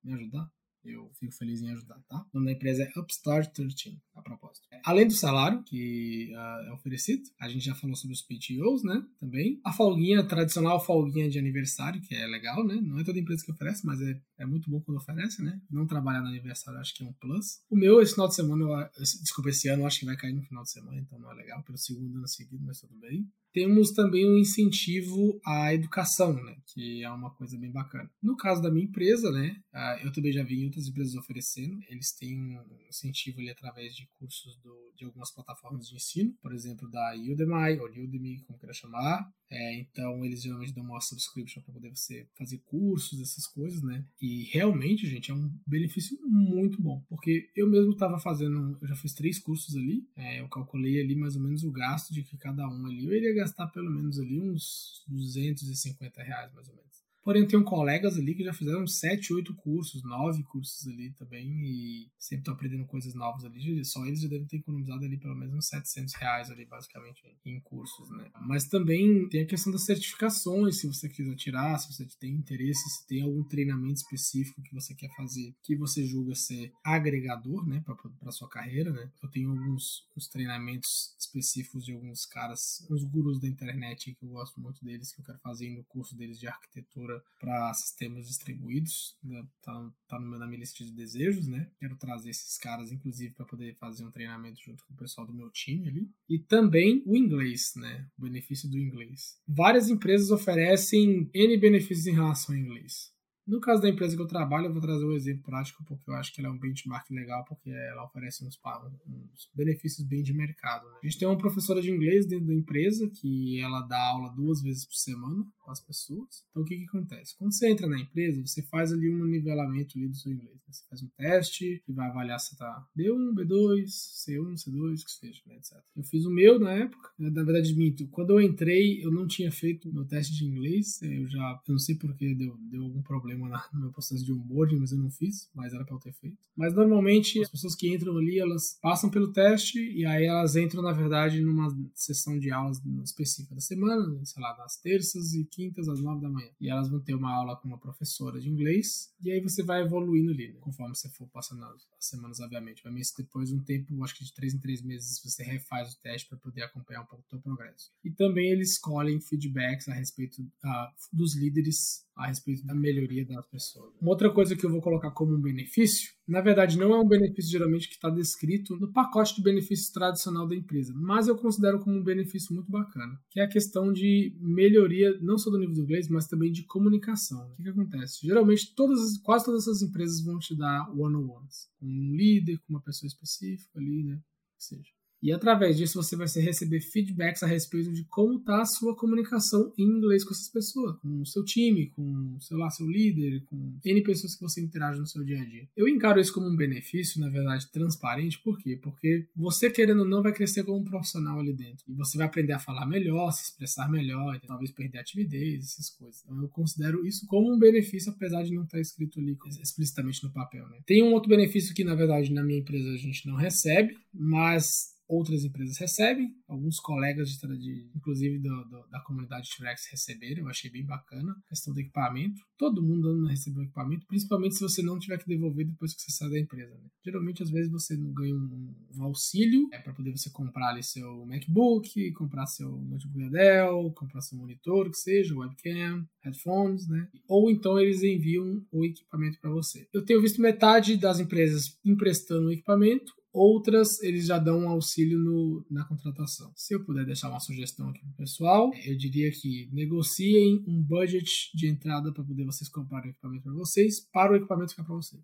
Speaker 2: me ajudar. Eu fico feliz em ajudar, tá? O nome da empresa é Upstart 13, a propósito. Além do salário que uh, é oferecido, a gente já falou sobre os PTOs, né? Também. A folguinha, tradicional folguinha de aniversário, que é legal, né? Não é toda empresa que oferece, mas é, é muito bom quando oferece, né? Não trabalhar no aniversário acho que é um plus. O meu, esse final de semana, eu, desculpa, esse ano eu acho que vai cair no final de semana, então não é legal. Pelo segundo ano seguido, mas tudo bem. Temos também um incentivo à educação, né? Que é uma coisa bem bacana. No caso da minha empresa, né? Eu também já vi outras empresas oferecendo. Eles têm um incentivo ali através de cursos do, de algumas plataformas de ensino, por exemplo, da Udemy ou Udemy, como queira chamar. É, então, eles geralmente dão uma subscription para poder você fazer cursos, essas coisas, né? E realmente, gente, é um benefício muito bom, porque eu mesmo estava fazendo, eu já fiz três cursos ali, é, eu calculei ali mais ou menos o gasto de que cada um ali, eu iria gastar pelo menos ali uns 250 reais, mais ou menos. Porém, eu tenho colegas ali que já fizeram 7, 8 cursos, 9 cursos ali também, e sempre estão aprendendo coisas novas ali. Só eles já devem ter economizado ali pelo menos uns 700 reais ali, basicamente, em cursos, né? Mas também tem a questão das certificações, se você quiser tirar, se você tem interesse, se tem algum treinamento específico que você quer fazer, que você julga ser agregador, né, para sua carreira, né? Eu tenho alguns treinamentos específicos de alguns caras, uns gurus da internet que eu gosto muito deles, que eu quero fazer no curso deles de arquitetura para sistemas distribuídos. Né? Tá, tá na minha lista de desejos, né? Quero trazer esses caras, inclusive, para poder fazer um treinamento junto com o pessoal do meu time ali. E também o inglês, né? O benefício do inglês. Várias empresas oferecem N benefícios em relação ao inglês. No caso da empresa que eu trabalho, eu vou trazer um exemplo prático, porque eu acho que ela é um benchmark legal, porque ela oferece uns, uns benefícios bem de mercado. Né? A gente tem uma professora de inglês dentro da empresa, que ela dá aula duas vezes por semana com as pessoas. Então, o que, que acontece? Quando você entra na empresa, você faz ali um nivelamento ali do seu inglês. Né? Você faz um teste, que vai avaliar se tá B1, B2, C1, C2, que seja, né, etc. Eu fiz o meu na época, na verdade, minto. Quando eu entrei, eu não tinha feito meu teste de inglês, eu já, eu não sei porque deu, deu algum problema problema no meu processo de onboarding, mas eu não fiz, mas era para eu ter feito. Mas normalmente as pessoas que entram ali, elas passam pelo teste e aí elas entram, na verdade, numa sessão de aulas específica da semana, sei lá, nas terças e quintas às nove da manhã. E elas vão ter uma aula com uma professora de inglês e aí você vai evoluindo ali, né? conforme você for passando as semanas, obviamente. Se depois de um tempo, acho que de três em três meses, você refaz o teste para poder acompanhar um pouco o seu progresso. E também eles escolhem feedbacks a respeito uh, dos líderes a respeito da melhoria das pessoas. Uma outra coisa que eu vou colocar como um benefício, na verdade não é um benefício geralmente que está descrito no pacote de benefícios tradicional da empresa, mas eu considero como um benefício muito bacana, que é a questão de melhoria não só do nível do inglês, mas também de comunicação. O que, que acontece? Geralmente todas, quase todas essas empresas vão te dar one-on-ones, um líder, com uma pessoa específica ali, né, que seja. E através disso você vai receber feedbacks a respeito de como está a sua comunicação em inglês com essas pessoas, com o seu time, com, sei lá, seu líder, com N pessoas que você interage no seu dia a dia. Eu encaro isso como um benefício, na verdade, transparente, por quê? Porque você, querendo ou não, vai crescer como um profissional ali dentro. E você vai aprender a falar melhor, se expressar melhor, talvez perder a timidez, essas coisas. Então eu considero isso como um benefício, apesar de não estar escrito ali explicitamente no papel. Né? Tem um outro benefício que, na verdade, na minha empresa a gente não recebe, mas outras empresas recebem, alguns colegas, de, de inclusive do, do, da comunidade T-Rex receberam, eu achei bem bacana. A questão do equipamento, todo mundo não recebeu equipamento, principalmente se você não tiver que devolver depois que você sai da empresa. Né? Geralmente, às vezes, você ganha um, um auxílio é, para poder você comprar ali seu MacBook, comprar seu notebook da Dell, comprar seu monitor, que seja, webcam, headphones, né? Ou então eles enviam o equipamento para você. Eu tenho visto metade das empresas emprestando o equipamento Outras, eles já dão um auxílio no, na contratação. Se eu puder deixar uma sugestão aqui pro pessoal, eu diria que negociem um budget de entrada para poder vocês comprar o equipamento para vocês, para o equipamento ficar para vocês.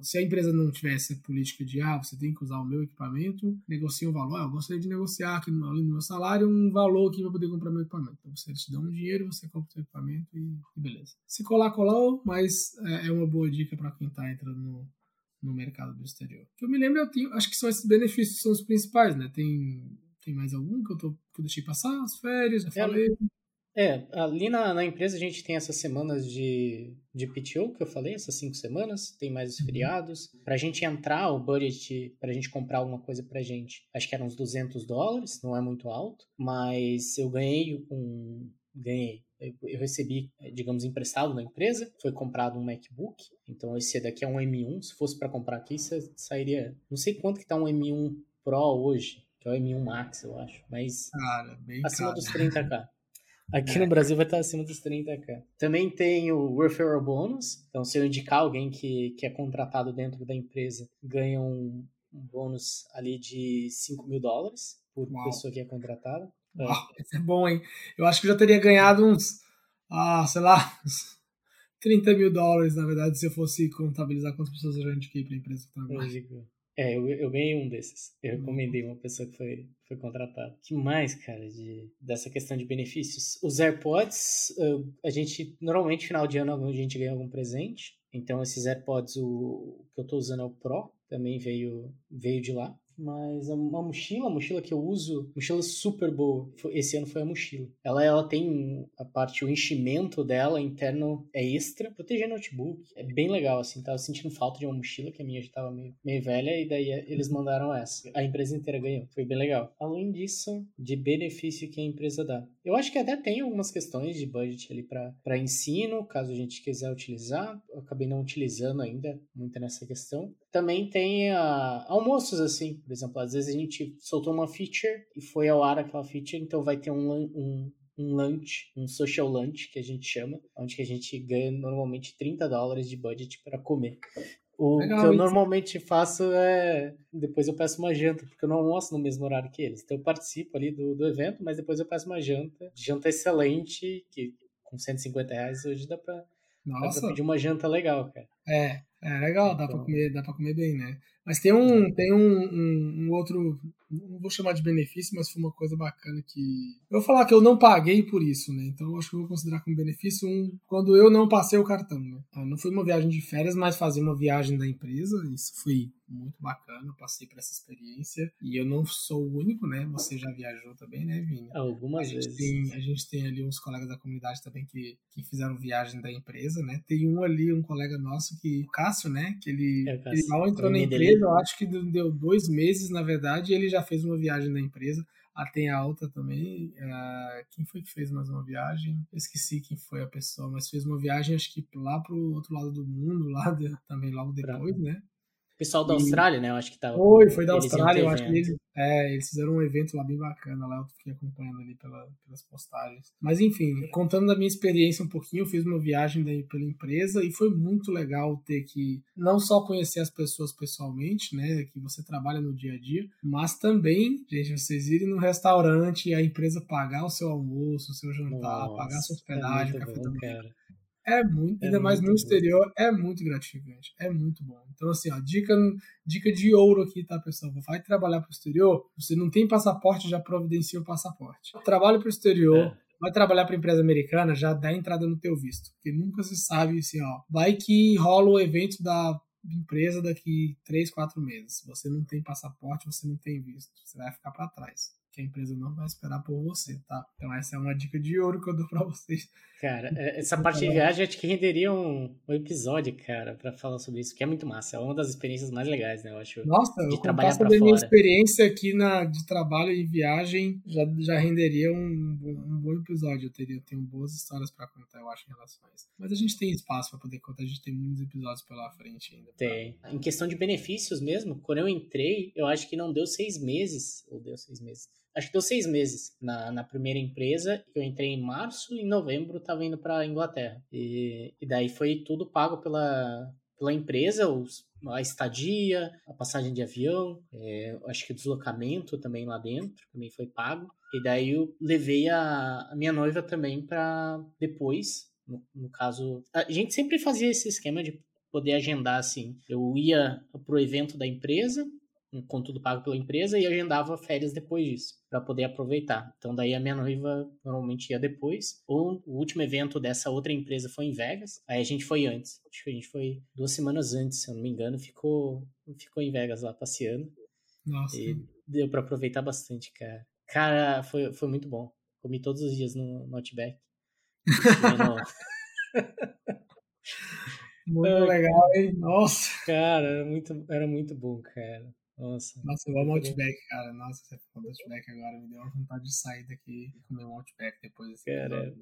Speaker 2: Se a empresa não tiver essa política de ah, você tem que usar o meu equipamento, negocie um valor. Ah, eu gostaria de negociar aqui no, meu salário um valor aqui para poder comprar meu equipamento. Então você te dá um dinheiro, você compra o seu equipamento e, e beleza. Se colar, colou, mas é, é uma boa dica para quem está entrando no, no mercado do exterior. Que eu me lembro, eu tenho, acho que são esses benefícios que são os principais, né? Tem, tem mais algum que eu, tô, que eu deixei passar? As férias, já é, falei.
Speaker 1: É, ali na, na empresa a gente tem essas semanas de, de PTO que eu falei, essas cinco semanas, tem mais os uhum. feriados. Pra gente entrar, o budget, pra gente comprar alguma coisa pra gente, acho que eram uns 200 dólares, não é muito alto, mas eu ganhei um. Ganhei eu recebi, eh, digamos, emprestado na empresa, foi comprado um MacBook, então esse daqui é um M1, se fosse para comprar aqui, sairia, não sei quanto que tá um M1 Pro hoje, que é o M1 Max, eu acho, mas
Speaker 2: Cara,
Speaker 1: acima dos 30k. Aqui no Brasil vai estar acima dos 30k. Também tem o referral bonus, então se eu indicar alguém que, que é contratado dentro da empresa, ganha um, um bônus ali de 5 mil dólares por Uau. pessoa que é contratada.
Speaker 2: É. Isso é bom, hein? Eu acho que eu já teria ganhado uns, ah, sei lá, uns [LAUGHS] 30 mil dólares, na verdade, se eu fosse contabilizar quantas pessoas eu já indiquei pra empresa que
Speaker 1: trabalha. É, eu, eu ganhei um desses. Eu recomendei uma pessoa que foi, foi contratada. que mais, cara, de, dessa questão de benefícios? Os AirPods, a gente, normalmente, final de ano, a gente ganha algum presente. Então, esses AirPods, o, o que eu tô usando é o Pro, também veio, veio de lá. Mas uma mochila, a mochila que eu uso, mochila super boa. Esse ano foi a mochila. Ela, ela tem a parte, o enchimento dela interno é extra, proteger notebook. É bem legal, assim. Tava sentindo falta de uma mochila, que a minha já tava meio, meio velha, e daí eles mandaram essa. A empresa inteira ganhou. Foi bem legal. Além disso, de benefício que a empresa dá. Eu acho que até tem algumas questões de budget ali para ensino, caso a gente quiser utilizar. Eu acabei não utilizando ainda muito nessa questão. Também tem a, almoços, assim. Por exemplo, às vezes a gente soltou uma feature e foi ao ar aquela feature, então vai ter um, um, um lunch, um social lunch que a gente chama, onde que a gente ganha normalmente 30 dólares de budget para comer. O Legal, que eu normalmente faço é. Depois eu peço uma janta, porque eu não almoço no mesmo horário que eles. Então eu participo ali do, do evento, mas depois eu peço uma janta. Janta excelente, que com 150 reais hoje dá pra, Nossa. dá pra pedir uma janta legal, cara.
Speaker 2: É, é legal, dá então... pra comer, dá pra comer bem, né? Mas tem um, tem um, um, um, outro, não vou chamar de benefício, mas foi uma coisa bacana que. Eu vou falar que eu não paguei por isso, né? Então eu acho que eu vou considerar como benefício um, quando eu não passei o cartão, né? Ah, não foi uma viagem de férias, mas fazer uma viagem da empresa, isso foi muito bacana, eu passei por essa experiência. E eu não sou o único, né? Você já viajou também, né, Vini?
Speaker 1: Algumas
Speaker 2: a
Speaker 1: vezes.
Speaker 2: Tem, a gente tem ali uns colegas da comunidade também que, que fizeram viagem da empresa, né? Tem um ali, um colega nosso que, o Cássio, né? Que ele, é, ele mal entrou na empresa eu acho que deu dois meses, na verdade, e ele já fez uma viagem da empresa. Ah, tem a outra também. Uh, quem foi que fez mais uma viagem? Eu esqueci quem foi a pessoa, mas fez uma viagem, acho que lá pro outro lado do mundo, lá de, também logo depois, pra... né?
Speaker 1: Pessoal da Austrália, né? Eu acho que tava.
Speaker 2: Foi, foi da Austrália, eu acho que eles, é, eles fizeram um evento lá bem bacana, lá eu fiquei acompanhando ali pela, pelas postagens. Mas enfim, contando da minha experiência um pouquinho, eu fiz uma viagem daí pela empresa e foi muito legal ter que não só conhecer as pessoas pessoalmente, né? Que você trabalha no dia a dia, mas também, gente, vocês irem no restaurante e a empresa pagar o seu almoço, o seu jantar, Nossa, pagar a sua é hospedagem, é café bom, da manhã. É muito, é ainda mais no exterior, é muito gratificante, é muito bom. Então, assim, ó, dica, dica de ouro aqui, tá, pessoal? Vai trabalhar para o exterior, você não tem passaporte, já providencia o passaporte. Trabalho para o exterior, é. vai trabalhar para empresa americana, já dá entrada no teu visto. Porque nunca se sabe, assim, ó, vai que rola o evento da empresa daqui 3, 4 meses. Você não tem passaporte, você não tem visto. Você vai ficar para trás que a empresa não vai esperar por você, tá? Então essa é uma dica de ouro que eu dou pra vocês.
Speaker 1: Cara, é, [LAUGHS] essa parte de viagem acho que renderia um, um episódio, cara, para falar sobre isso, que é muito massa. É uma das experiências mais legais, né? Eu acho.
Speaker 2: Nossa, de eu trabalhar sobre a minha experiência aqui na, de trabalho e viagem já, já renderia um, um bom episódio. Eu teria tenho boas histórias para contar, eu acho, em relação a isso. Mas a gente tem espaço para poder contar, a gente tem muitos episódios pela frente ainda.
Speaker 1: Pra... Tem. Em questão de benefícios mesmo, quando eu entrei, eu acho que não deu seis meses, ou deu seis meses acho que deu seis meses na, na primeira empresa. Eu entrei em março e em novembro estava indo para Inglaterra. E, e daí foi tudo pago pela, pela empresa, os, a estadia, a passagem de avião, é, acho que o deslocamento também lá dentro, também foi pago. E daí eu levei a, a minha noiva também para depois, no, no, caso. A gente sempre fazia esse esquema de poder agendar assim. Eu ia pro evento da empresa, com tudo pago pela empresa e agendava férias depois disso para poder aproveitar. Então daí a minha noiva normalmente ia depois. Ou o último evento dessa outra empresa foi em Vegas. Aí a gente foi antes. Acho que a gente foi duas semanas antes, se eu não me engano, ficou ficou em Vegas lá passeando.
Speaker 2: Nossa.
Speaker 1: E deu para aproveitar bastante, cara. Cara, foi, foi muito bom. Comi todos os dias no, no Outback. [LAUGHS]
Speaker 2: muito legal, hein? Nossa.
Speaker 1: Cara, era muito, era muito bom, cara. Nossa.
Speaker 2: Nossa, eu amo Outback, cara. Nossa, você falou Outback agora, me deu uma vontade de sair daqui e comer um Outback depois desse
Speaker 1: cara,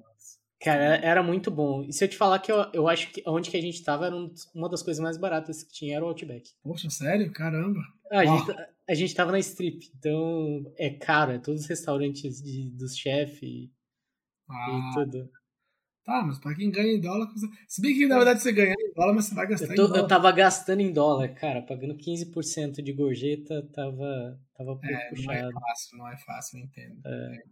Speaker 1: Cara, era muito bom. E se eu te falar que eu, eu acho que onde que a gente tava era um, uma das coisas mais baratas que tinha era o Outback.
Speaker 2: Poxa, sério? Caramba.
Speaker 1: Ah, a, gente, a gente tava na strip, então é caro, é todos os restaurantes de, dos chefes ah. e tudo.
Speaker 2: Tá, mas pra quem ganha em dólar. Se bem que na verdade você ganha em dólar, mas você vai gastar
Speaker 1: eu tô,
Speaker 2: em dólar.
Speaker 1: Eu tava gastando em dólar, cara, pagando 15% de gorjeta, tava, tava um pouco
Speaker 2: é,
Speaker 1: puxado.
Speaker 2: Não é fácil, não é fácil, eu entendo. É.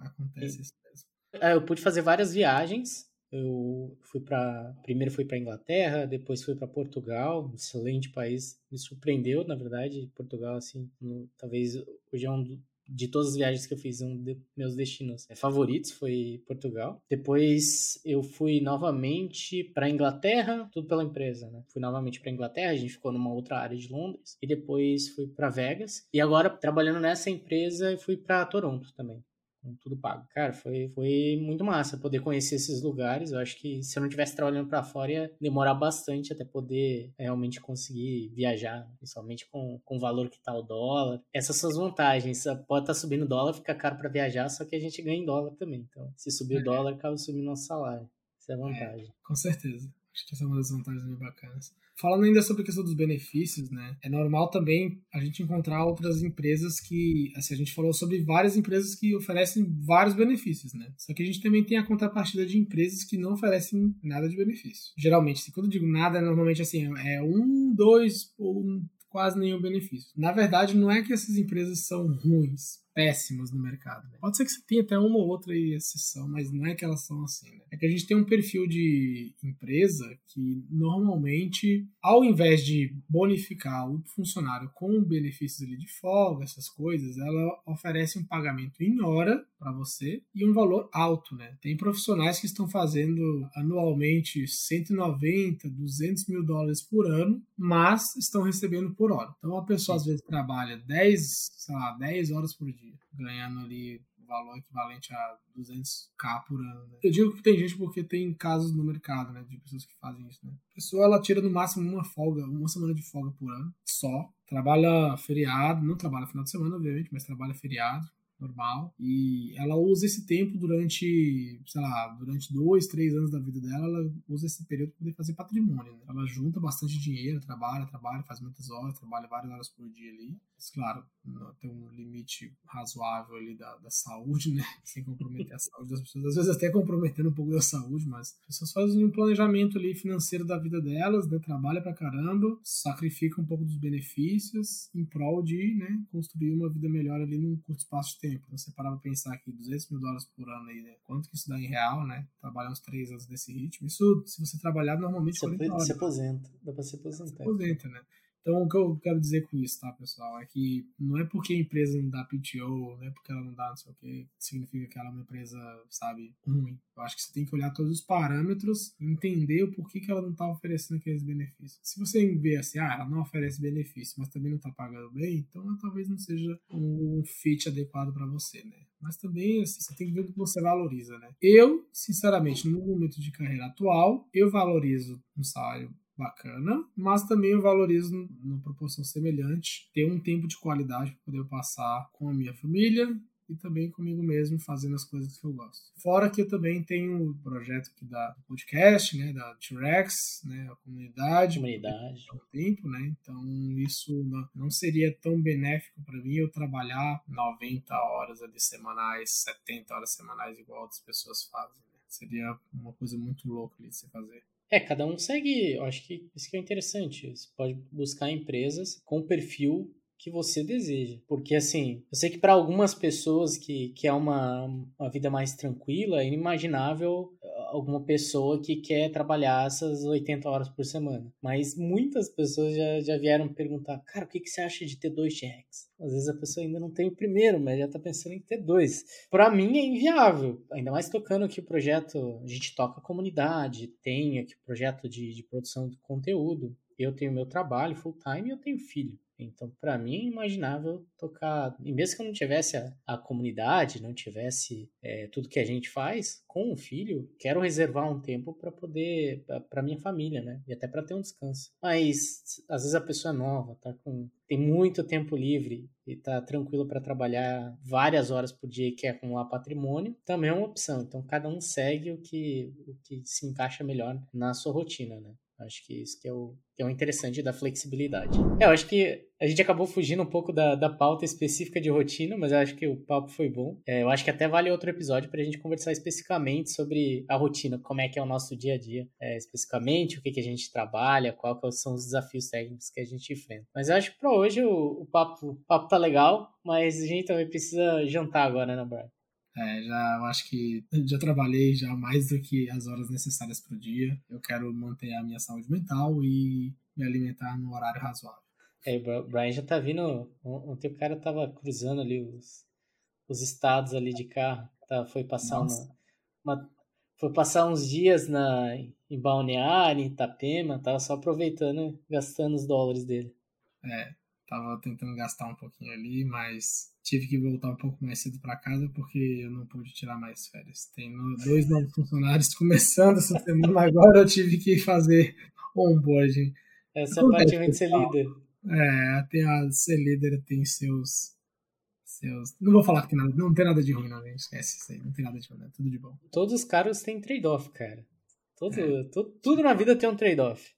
Speaker 2: acontece isso mesmo.
Speaker 1: É, eu pude fazer várias viagens. Eu fui para primeiro fui para Inglaterra, depois fui para Portugal, um excelente país, me surpreendeu, na verdade, Portugal assim, no, talvez hoje é um de todas as viagens que eu fiz, um dos meus destinos favoritos foi Portugal. Depois eu fui novamente para Inglaterra, tudo pela empresa, né? Fui novamente para Inglaterra, a gente ficou numa outra área de Londres e depois fui para Vegas. E agora trabalhando nessa empresa, fui para Toronto também com tudo pago. Cara, foi, foi muito massa poder conhecer esses lugares. Eu acho que se eu não tivesse trabalhando para fora ia demorar bastante até poder realmente conseguir viajar, principalmente com, com o valor que tá o dólar. Essas são as vantagens. Pode estar tá subindo o dólar, fica caro para viajar, só que a gente ganha em dólar também. Então, se subir o é. dólar, acaba subindo nosso salário. Isso é a é, vantagem. É,
Speaker 2: com certeza. Acho que essa é uma das vantagens bem bacanas. Falando ainda sobre a questão dos benefícios, né? É normal também a gente encontrar outras empresas que, assim, a gente falou sobre várias empresas que oferecem vários benefícios, né? Só que a gente também tem a contrapartida de empresas que não oferecem nada de benefício. Geralmente, assim, quando eu digo nada, normalmente assim, é um, dois ou quase nenhum benefício. Na verdade, não é que essas empresas são ruins, péssimas no mercado. Né? Pode ser que você tenha até uma ou outra exceção, mas não é que elas são assim. Né? É que a gente tem um perfil de empresa que normalmente, ao invés de bonificar o funcionário com benefícios ali de folga, essas coisas, ela oferece um pagamento em hora para você e um valor alto, né? Tem profissionais que estão fazendo anualmente 190, 200 mil dólares por ano, mas estão recebendo por hora. Então a pessoa às vezes trabalha 10, sei lá, 10 horas por dia, ganhando ali valor equivalente a 200k por ano. Né? Eu digo que tem gente porque tem casos no mercado, né, de pessoas que fazem isso, né? A pessoa ela tira no máximo uma folga, uma semana de folga por ano, só. Trabalha feriado, não trabalha final de semana, obviamente, mas trabalha feriado normal. E ela usa esse tempo durante, sei lá, durante dois, três anos da vida dela, ela usa esse período para poder fazer patrimônio. Né? Ela junta bastante dinheiro, trabalha, trabalha, faz muitas horas, trabalha várias horas por dia ali. Mas, claro, tem um limite razoável ali da, da saúde, né? [LAUGHS] Sem comprometer a saúde das pessoas. Às vezes até comprometendo um pouco da saúde, mas as pessoas fazem um planejamento ali financeiro da vida delas, né? Trabalha pra caramba, sacrifica um pouco dos benefícios em prol de, né, construir uma vida melhor ali num curto espaço de tempo. Então, você parar pra pensar aqui, 200 mil dólares por ano aí, né? Quanto que isso dá em real, né? Trabalhar uns três anos desse ritmo. Isso, se você trabalhar normalmente...
Speaker 1: Você, se aposenta. Dá pra se aposentar. Se
Speaker 2: aposenta, né? Então, o que eu quero dizer com isso, tá, pessoal, é que não é porque a empresa não dá PTO, não é porque ela não dá não sei o que, significa que ela é uma empresa, sabe, ruim. Eu acho que você tem que olhar todos os parâmetros entender o porquê que ela não está oferecendo aqueles benefícios. Se você vê assim, ah, ela não oferece benefício, mas também não está pagando bem, então talvez não seja um fit adequado para você, né? Mas também assim, você tem que ver o que você valoriza, né? Eu, sinceramente, no momento de carreira atual, eu valorizo um salário bacana, mas também eu valorizo numa proporção semelhante ter um tempo de qualidade para poder passar com a minha família e também comigo mesmo fazendo as coisas que eu gosto. Fora que eu também tenho o projeto aqui da podcast, né, da T-Rex, né, a comunidade,
Speaker 1: comunidade.
Speaker 2: Um tempo, né? Então isso não seria tão benéfico para mim eu trabalhar 90 horas ali semanais, 70 horas semanais igual outras pessoas fazem. Né? Seria uma coisa muito louca ali de se fazer.
Speaker 1: É, cada um segue. Eu acho que isso que é interessante. Você pode buscar empresas com o perfil que você deseja. Porque, assim, eu sei que para algumas pessoas que, que é uma, uma vida mais tranquila, é inimaginável alguma pessoa que quer trabalhar essas 80 horas por semana. Mas muitas pessoas já, já vieram perguntar, cara, o que, que você acha de ter dois cheques? Às vezes a pessoa ainda não tem o primeiro, mas já tá pensando em ter dois. Para mim é inviável. Ainda mais tocando aqui o projeto, a gente toca a comunidade, tem aqui o projeto de, de produção de conteúdo. Eu tenho meu trabalho full time e eu tenho filho. Então, para mim, é imaginável tocar. E mesmo que eu não tivesse a, a comunidade, não tivesse é, tudo que a gente faz, com o filho, quero reservar um tempo para poder. para minha família, né? E até para ter um descanso. Mas, às vezes, a pessoa é nova, tá com. tem muito tempo livre e tá tranquilo para trabalhar várias horas por dia e quer acumular patrimônio, também é uma opção. Então, cada um segue o que, o que se encaixa melhor na sua rotina, né? Acho que isso que é o, que é o interessante da flexibilidade. É, eu acho que a gente acabou fugindo um pouco da, da pauta específica de rotina, mas eu acho que o papo foi bom. É, eu acho que até vale outro episódio para a gente conversar especificamente sobre a rotina, como é que é o nosso dia a dia, é, especificamente o que, que a gente trabalha, quais são os desafios técnicos que a gente enfrenta. Mas eu acho que para hoje o, o, papo, o papo tá legal, mas a gente também precisa jantar agora, né, Brian?
Speaker 2: É, já eu acho que [LAUGHS] já trabalhei já mais do que as horas necessárias para o dia. Eu quero manter a minha saúde mental e me alimentar no horário razoável.
Speaker 1: É, o Brian já tá vindo. Ontem o cara tava cruzando ali os, os estados ali de carro. Tá, foi passar uma, uma, Foi passar uns dias na, em Balneário, em Itapema, tava só aproveitando, gastando os dólares dele.
Speaker 2: É, tava tentando gastar um pouquinho ali, mas tive que voltar um pouco mais cedo para casa porque eu não pude tirar mais férias. Tem dois novos funcionários [LAUGHS] começando essa semana, agora eu tive que fazer onboarding.
Speaker 1: Essa é a parte de ser líder.
Speaker 2: É, tem a ser líder tem seus seus. Não vou falar que tem nada, não tem nada de ruim, não, gente. Esquece isso aí, não tem nada de ruim, é tudo de bom.
Speaker 1: Todos os caras têm trade-off, cara. Todo, é. tudo, tudo na vida tem um trade-off.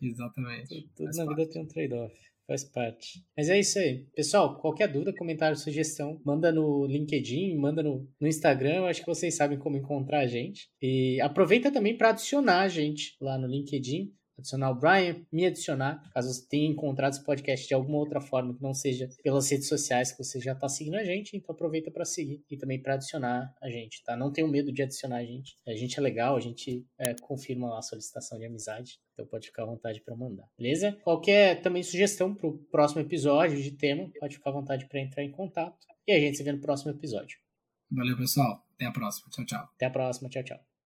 Speaker 2: Exatamente.
Speaker 1: Tudo, tudo na parte. vida tem um trade-off. Faz parte. Mas é isso aí. Pessoal, qualquer dúvida, comentário, sugestão, manda no LinkedIn, manda no, no Instagram. Eu acho que vocês sabem como encontrar a gente. E aproveita também para adicionar a gente lá no LinkedIn adicionar o Brian, me adicionar, caso você tenha encontrado esse podcast de alguma outra forma que não seja pelas redes sociais que você já está seguindo a gente, então aproveita para seguir e também para adicionar a gente, tá? Não tenho medo de adicionar a gente. A gente é legal, a gente é, confirma lá a solicitação de amizade, então pode ficar à vontade para mandar, beleza? Qualquer também sugestão para o próximo episódio de tema, pode ficar à vontade para entrar em contato e a gente se vê no próximo episódio.
Speaker 2: Valeu, pessoal. Até a próxima. Tchau, tchau.
Speaker 1: Até a próxima. Tchau, tchau.